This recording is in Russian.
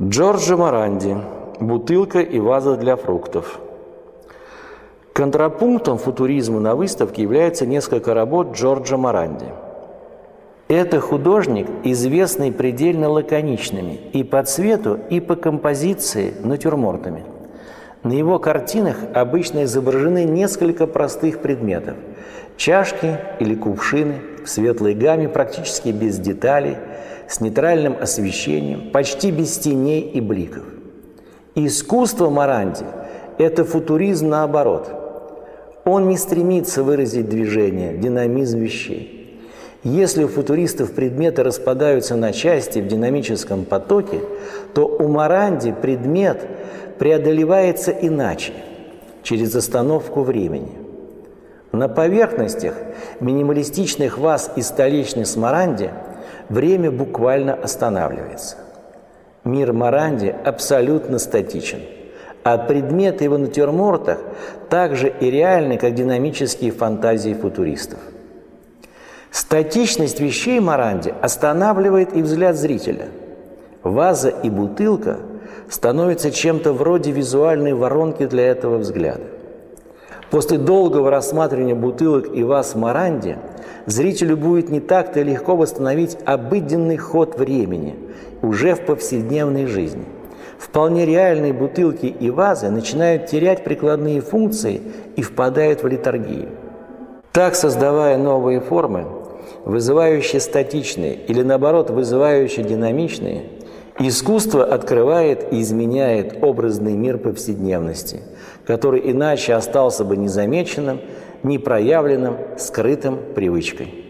Джорджо Маранди. Бутылка и ваза для фруктов. Контрапунктом футуризму на выставке является несколько работ Джорджа Маранди. Это художник, известный предельно лаконичными и по цвету, и по композиции натюрмортами. На его картинах обычно изображены несколько простых предметов – чашки или кувшины светлой гамме практически без деталей – с нейтральным освещением, почти без теней и бликов. Искусство Маранди – это футуризм наоборот. Он не стремится выразить движение, динамизм вещей. Если у футуристов предметы распадаются на части в динамическом потоке, то у Маранди предмет преодолевается иначе, через остановку времени. На поверхностях минималистичных ваз и столичных Маранди – время буквально останавливается. Мир Маранди абсолютно статичен, а предметы его натюрмортах также и реальны, как динамические фантазии футуристов. Статичность вещей Маранди останавливает и взгляд зрителя. Ваза и бутылка становятся чем-то вроде визуальной воронки для этого взгляда. После долгого рассматривания бутылок и ваз Маранди зрителю будет не так-то легко восстановить обыденный ход времени уже в повседневной жизни. Вполне реальные бутылки и вазы начинают терять прикладные функции и впадают в литургию. Так, создавая новые формы, вызывающие статичные или, наоборот, вызывающие динамичные, искусство открывает и изменяет образный мир повседневности – который иначе остался бы незамеченным, непроявленным, скрытым привычкой.